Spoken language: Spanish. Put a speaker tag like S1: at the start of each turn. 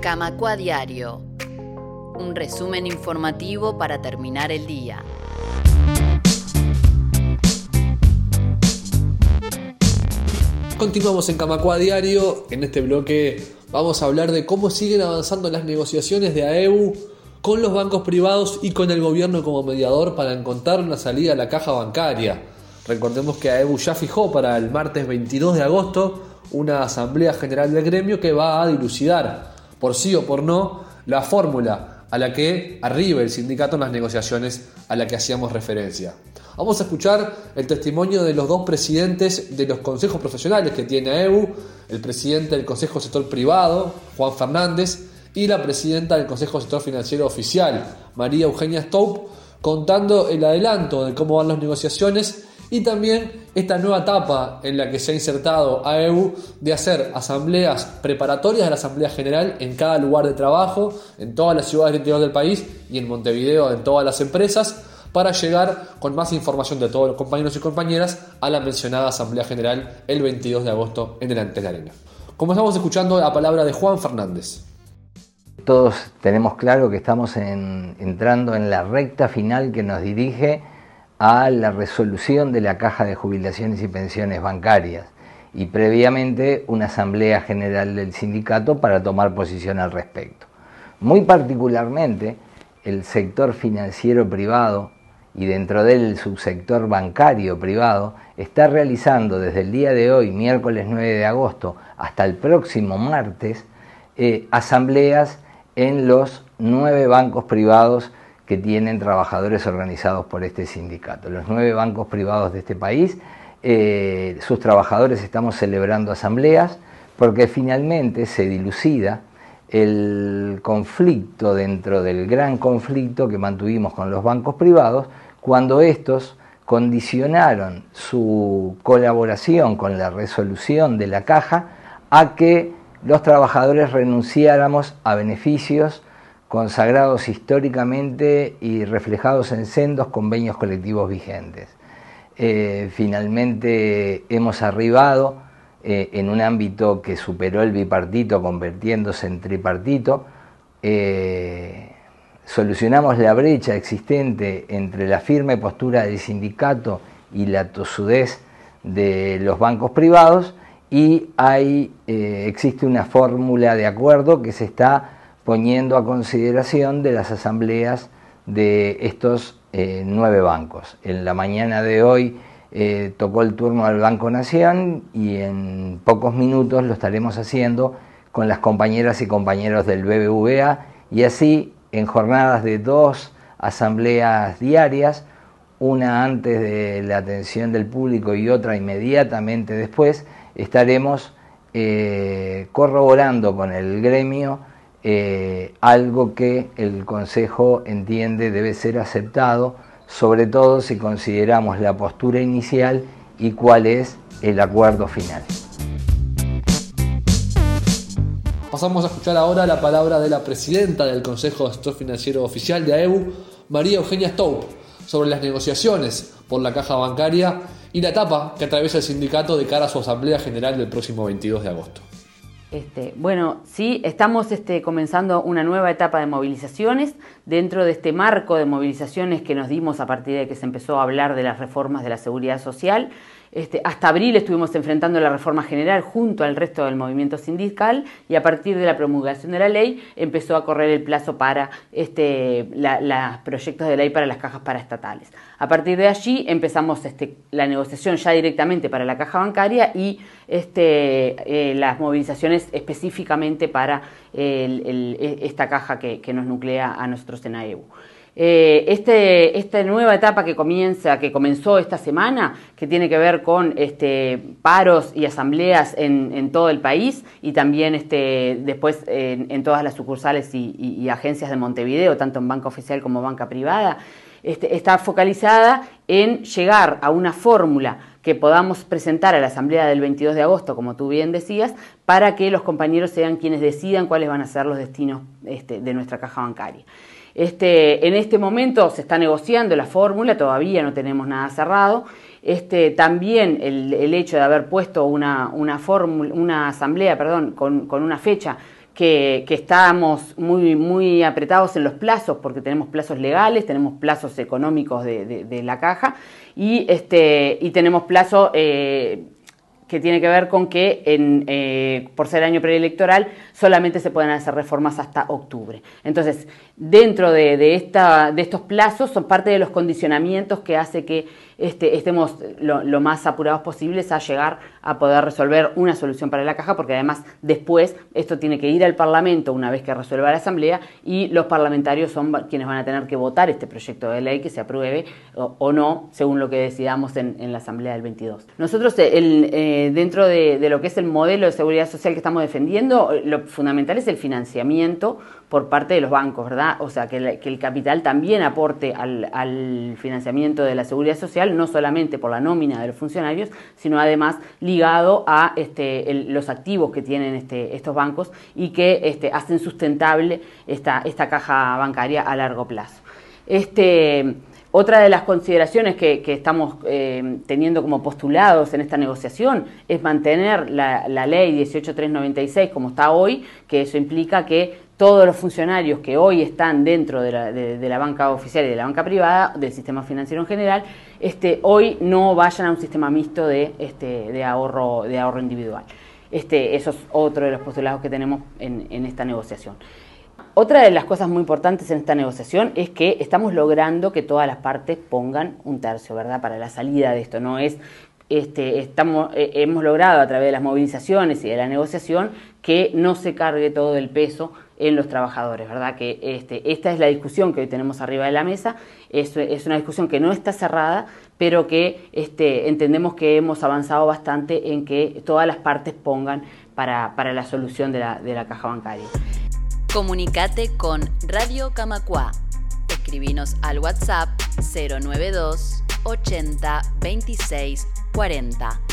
S1: Camacua Diario. Un resumen informativo para terminar el día.
S2: Continuamos en Camacua Diario. En este bloque vamos a hablar de cómo siguen avanzando las negociaciones de AEU con los bancos privados y con el gobierno como mediador para encontrar una salida a la caja bancaria. Recordemos que AEU ya fijó para el martes 22 de agosto una asamblea general del gremio que va a dilucidar, por sí o por no, la fórmula a la que arriba el sindicato en las negociaciones a la que hacíamos referencia. Vamos a escuchar el testimonio de los dos presidentes de los consejos profesionales que tiene AEU, el presidente del Consejo Sector Privado, Juan Fernández, y la presidenta del Consejo Sector Financiero Oficial, María Eugenia Stoup, contando el adelanto de cómo van las negociaciones y también esta nueva etapa en la que se ha insertado AEU de hacer asambleas preparatorias de la Asamblea General en cada lugar de trabajo, en todas las ciudades del interior del país y en Montevideo en todas las empresas, para llegar con más información de todos los compañeros y compañeras a la mencionada Asamblea General el 22 de agosto en el Antel Arena. Como estamos escuchando la palabra de Juan Fernández.
S3: Todos tenemos claro que estamos entrando en la recta final que nos dirige a la resolución de la Caja de Jubilaciones y Pensiones Bancarias y previamente una Asamblea General del Sindicato para tomar posición al respecto. Muy particularmente, el sector financiero privado y dentro del subsector bancario privado está realizando desde el día de hoy, miércoles 9 de agosto, hasta el próximo martes, eh, asambleas en los nueve bancos privados que tienen trabajadores organizados por este sindicato. Los nueve bancos privados de este país, eh, sus trabajadores estamos celebrando asambleas porque finalmente se dilucida el conflicto dentro del gran conflicto que mantuvimos con los bancos privados cuando estos condicionaron su colaboración con la resolución de la caja a que los trabajadores renunciáramos a beneficios consagrados históricamente y reflejados en sendos convenios colectivos vigentes. Eh, finalmente hemos arribado eh, en un ámbito que superó el bipartito convirtiéndose en tripartito. Eh, solucionamos la brecha existente entre la firme postura del sindicato y la tosudez de los bancos privados y hay, existe una fórmula de acuerdo que se está poniendo a consideración de las asambleas de estos eh, nueve bancos. En la mañana de hoy eh, tocó el turno al Banco Nación y en pocos minutos lo estaremos haciendo con las compañeras y compañeros del BBVA y así en jornadas de dos asambleas diarias, una antes de la atención del público y otra inmediatamente después, estaremos eh, corroborando con el gremio eh, algo que el Consejo entiende debe ser aceptado, sobre todo si consideramos la postura inicial y cuál es el acuerdo final.
S2: Pasamos a escuchar ahora la palabra de la presidenta del Consejo de Sector Financiero Oficial de AEU, María Eugenia Stoup, sobre las negociaciones por la caja bancaria y la etapa que atraviesa el sindicato de cara a su Asamblea General del próximo 22 de agosto.
S4: Este, bueno, sí, estamos este, comenzando una nueva etapa de movilizaciones dentro de este marco de movilizaciones que nos dimos a partir de que se empezó a hablar de las reformas de la seguridad social. Este, hasta abril estuvimos enfrentando la reforma general junto al resto del movimiento sindical y a partir de la promulgación de la ley empezó a correr el plazo para este, los proyectos de ley para las cajas paraestatales. A partir de allí empezamos este, la negociación ya directamente para la caja bancaria y eh, las movilizaciones específicamente para esta caja que, que, nos nuclea a nosotros en AEU. Eh, este, esta nueva etapa que comienza, que comenzó esta semana, que tiene que ver con este, paros y asambleas en, todo el país y también este, después en, todas las sucursales y, agencias de Montevideo, tanto en banca oficial como banca privada, está focalizada en llegar a una fórmula que podamos presentar a la Asamblea del 22 de agosto, como tú bien decías, para que los compañeros sean quienes decidan cuáles van a ser los destinos de nuestra caja bancaria. Este, en este momento se está negociando la fórmula, todavía no tenemos nada cerrado. Este, también el, hecho de haber puesto una, asamblea perdón, con, una fecha que, estamos muy, apretados en los plazos, porque tenemos plazos legales, tenemos plazos económicos de, la caja y, este, y tenemos plazo eh, que tiene que ver con que en, eh, por ser año preelectoral solamente se pueden hacer reformas hasta octubre. Entonces, dentro de, esta, de estos plazos son parte de los condicionamientos que hace que este, estemos lo, más apurados posibles a llegar a poder resolver una solución para la caja, porque además después esto tiene que ir al Parlamento una vez que resuelva la Asamblea y los parlamentarios son quienes van a tener que votar este proyecto de ley que se apruebe o, no, según lo que decidamos en, la Asamblea del 22. Nosotros, eh, eh, dentro de, de lo que es el modelo de seguridad social que estamos defendiendo, lo fundamental es el financiamiento por parte de los bancos, ¿verdad? O sea, que, el capital también aporte al, financiamiento de la seguridad social, no solamente por la nómina de los funcionarios, sino además ligado a este, los activos que tienen este, estos bancos y que este, hacen sustentable esta, caja bancaria a largo plazo. Otra de las consideraciones que, estamos eh, teniendo como postulados en esta negociación es mantener la, la ley 18396 como está hoy, que eso implica que todos los funcionarios que hoy están dentro de la, banca oficial y de la banca privada, del sistema financiero en general, este, hoy no vayan a un sistema mixto de, este, de, ahorro, de ahorro individual. Este, eso es otro de los postulados que tenemos en, esta negociación. Otra de las cosas muy importantes en esta negociación es que estamos logrando que todas las partes pongan un tercio, ¿verdad? Para la salida de esto. No es este, estamos, eh, hemos logrado a través de las movilizaciones y de la negociación que no se cargue todo el peso en los trabajadores, ¿verdad? Que este, esta es la discusión que hoy tenemos arriba de la mesa, es, es una discusión que no está cerrada, pero que este, entendemos que hemos avanzado bastante en que todas las partes pongan para, para la solución de la, de la caja bancaria.
S1: Comunicate con Radio Camacua. Escribinos al WhatsApp 092 80 26 40.